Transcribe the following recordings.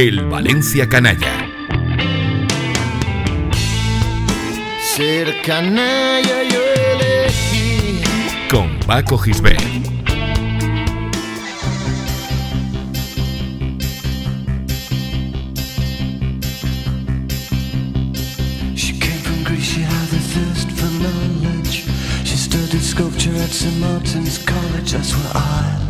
El Valencia Canalla. Ser canalla yo elegí. Con Paco Gisbert. She came from Greece, she had a thirst for knowledge. She studied sculpture at St. Martin's College, that's where I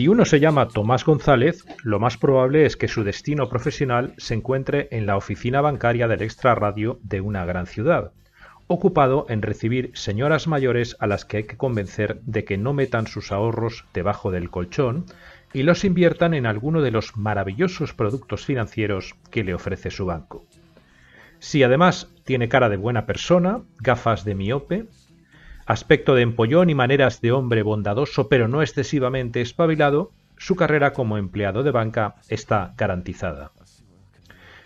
Si uno se llama Tomás González, lo más probable es que su destino profesional se encuentre en la oficina bancaria del extrarradio de una gran ciudad, ocupado en recibir señoras mayores a las que hay que convencer de que no metan sus ahorros debajo del colchón y los inviertan en alguno de los maravillosos productos financieros que le ofrece su banco. Si además tiene cara de buena persona, gafas de miope, aspecto de empollón y maneras de hombre bondadoso pero no excesivamente espabilado, su carrera como empleado de banca está garantizada.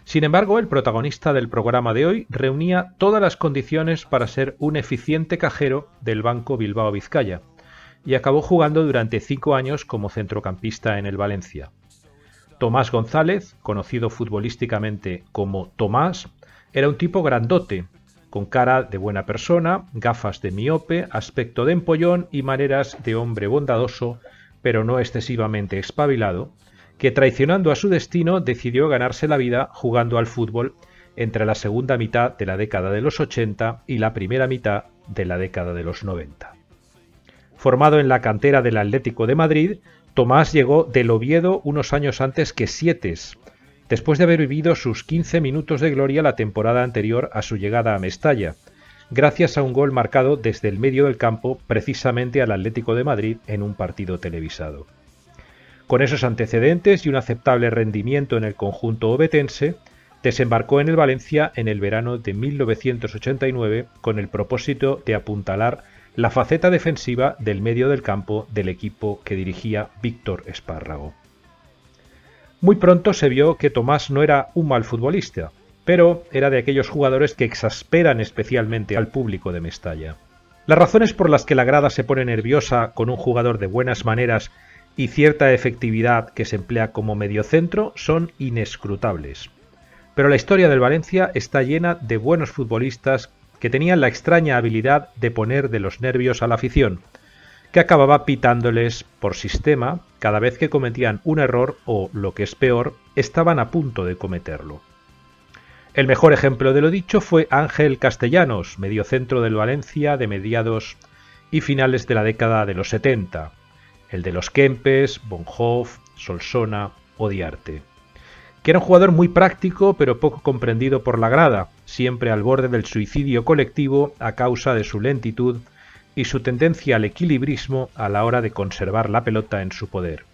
Sin embargo, el protagonista del programa de hoy reunía todas las condiciones para ser un eficiente cajero del Banco Bilbao Vizcaya y acabó jugando durante cinco años como centrocampista en el Valencia. Tomás González, conocido futbolísticamente como Tomás, era un tipo grandote, con cara de buena persona, gafas de miope, aspecto de empollón y maneras de hombre bondadoso, pero no excesivamente espabilado, que traicionando a su destino decidió ganarse la vida jugando al fútbol entre la segunda mitad de la década de los 80 y la primera mitad de la década de los 90. Formado en la cantera del Atlético de Madrid, Tomás llegó del Oviedo unos años antes que Sietes, después de haber vivido sus 15 minutos de gloria la temporada anterior a su llegada a Mestalla, gracias a un gol marcado desde el medio del campo precisamente al Atlético de Madrid en un partido televisado. Con esos antecedentes y un aceptable rendimiento en el conjunto obetense, desembarcó en el Valencia en el verano de 1989 con el propósito de apuntalar la faceta defensiva del medio del campo del equipo que dirigía Víctor Espárrago. Muy pronto se vio que Tomás no era un mal futbolista, pero era de aquellos jugadores que exasperan especialmente al público de Mestalla. Las razones por las que la grada se pone nerviosa con un jugador de buenas maneras y cierta efectividad que se emplea como mediocentro son inescrutables. Pero la historia del Valencia está llena de buenos futbolistas que tenían la extraña habilidad de poner de los nervios a la afición, que acababa pitándoles por sistema cada vez que cometían un error o, lo que es peor, estaban a punto de cometerlo. El mejor ejemplo de lo dicho fue Ángel Castellanos, mediocentro del Valencia de mediados y finales de la década de los 70, el de los Kempes, Bonhoff, Solsona o Diarte, que era un jugador muy práctico pero poco comprendido por la grada, siempre al borde del suicidio colectivo a causa de su lentitud y su tendencia al equilibrismo a la hora de conservar la pelota en su poder.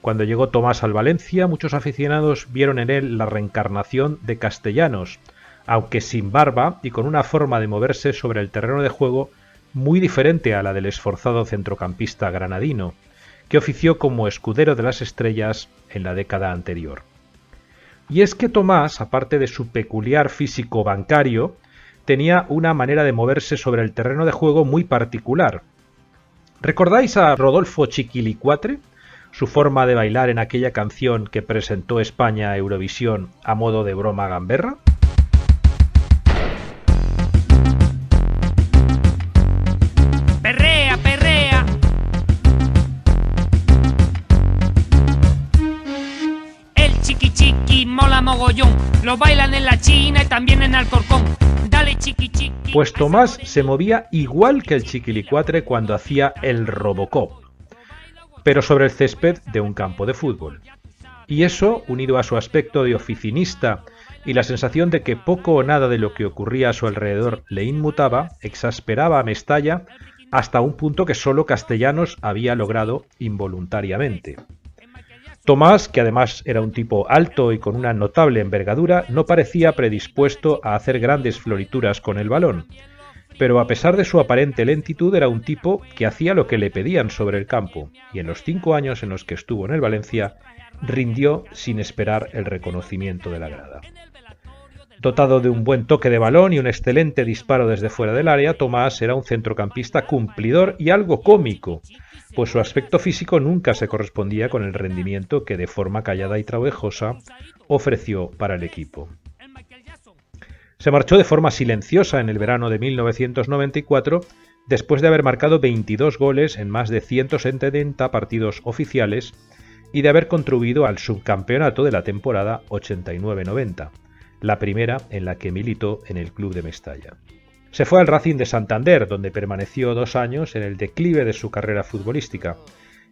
Cuando llegó Tomás al Valencia, muchos aficionados vieron en él la reencarnación de Castellanos, aunque sin barba y con una forma de moverse sobre el terreno de juego muy diferente a la del esforzado centrocampista granadino, que ofició como escudero de las estrellas en la década anterior. Y es que Tomás, aparte de su peculiar físico bancario, tenía una manera de moverse sobre el terreno de juego muy particular. ¿Recordáis a Rodolfo Chiquilicuatre? Su forma de bailar en aquella canción que presentó España a Eurovisión a modo de broma gamberra? Perrea, perrea. El chiqui chiqui mola mogollón. Lo bailan en la China y también en Alcorcón. Pues Tomás se movía igual que el Chiquilicuatre cuando hacía el Robocop, pero sobre el césped de un campo de fútbol. Y eso, unido a su aspecto de oficinista y la sensación de que poco o nada de lo que ocurría a su alrededor le inmutaba, exasperaba a Mestalla hasta un punto que solo Castellanos había logrado involuntariamente. Tomás, que además era un tipo alto y con una notable envergadura, no parecía predispuesto a hacer grandes florituras con el balón, pero a pesar de su aparente lentitud era un tipo que hacía lo que le pedían sobre el campo, y en los cinco años en los que estuvo en el Valencia, rindió sin esperar el reconocimiento de la grada. Dotado de un buen toque de balón y un excelente disparo desde fuera del área, Tomás era un centrocampista cumplidor y algo cómico, pues su aspecto físico nunca se correspondía con el rendimiento que de forma callada y trabajosa ofreció para el equipo. Se marchó de forma silenciosa en el verano de 1994 después de haber marcado 22 goles en más de 170 partidos oficiales y de haber contribuido al subcampeonato de la temporada 89-90 la primera en la que militó en el club de Mestalla. Se fue al Racing de Santander, donde permaneció dos años en el declive de su carrera futbolística,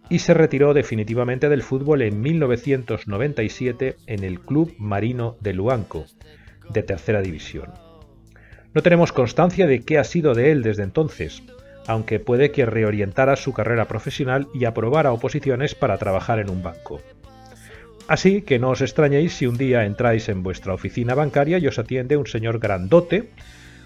y se retiró definitivamente del fútbol en 1997 en el Club Marino de Luanco, de tercera división. No tenemos constancia de qué ha sido de él desde entonces, aunque puede que reorientara su carrera profesional y aprobara oposiciones para trabajar en un banco. Así que no os extrañéis si un día entráis en vuestra oficina bancaria y os atiende un señor grandote,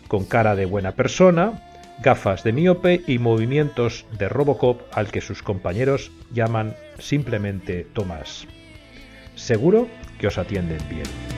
con cara de buena persona, gafas de miope y movimientos de Robocop al que sus compañeros llaman simplemente Tomás. Seguro que os atienden bien.